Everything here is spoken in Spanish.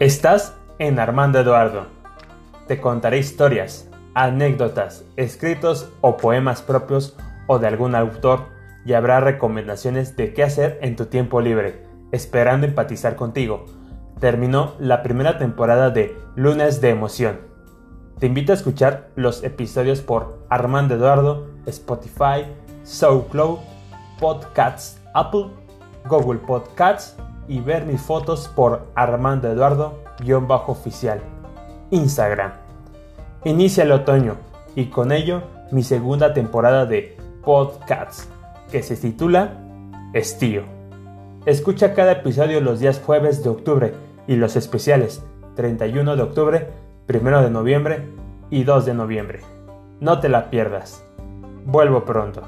Estás en Armando Eduardo. Te contaré historias, anécdotas, escritos o poemas propios o de algún autor y habrá recomendaciones de qué hacer en tu tiempo libre, esperando empatizar contigo. Terminó la primera temporada de Lunes de Emoción. Te invito a escuchar los episodios por Armando Eduardo, Spotify, SoundCloud, Podcasts, Apple, Google Podcasts y ver mis fotos por Armando Eduardo-oficial. Instagram. Inicia el otoño y con ello mi segunda temporada de Podcasts, que se titula Estío. Escucha cada episodio los días jueves de octubre y los especiales 31 de octubre, 1 de noviembre y 2 de noviembre. No te la pierdas. Vuelvo pronto.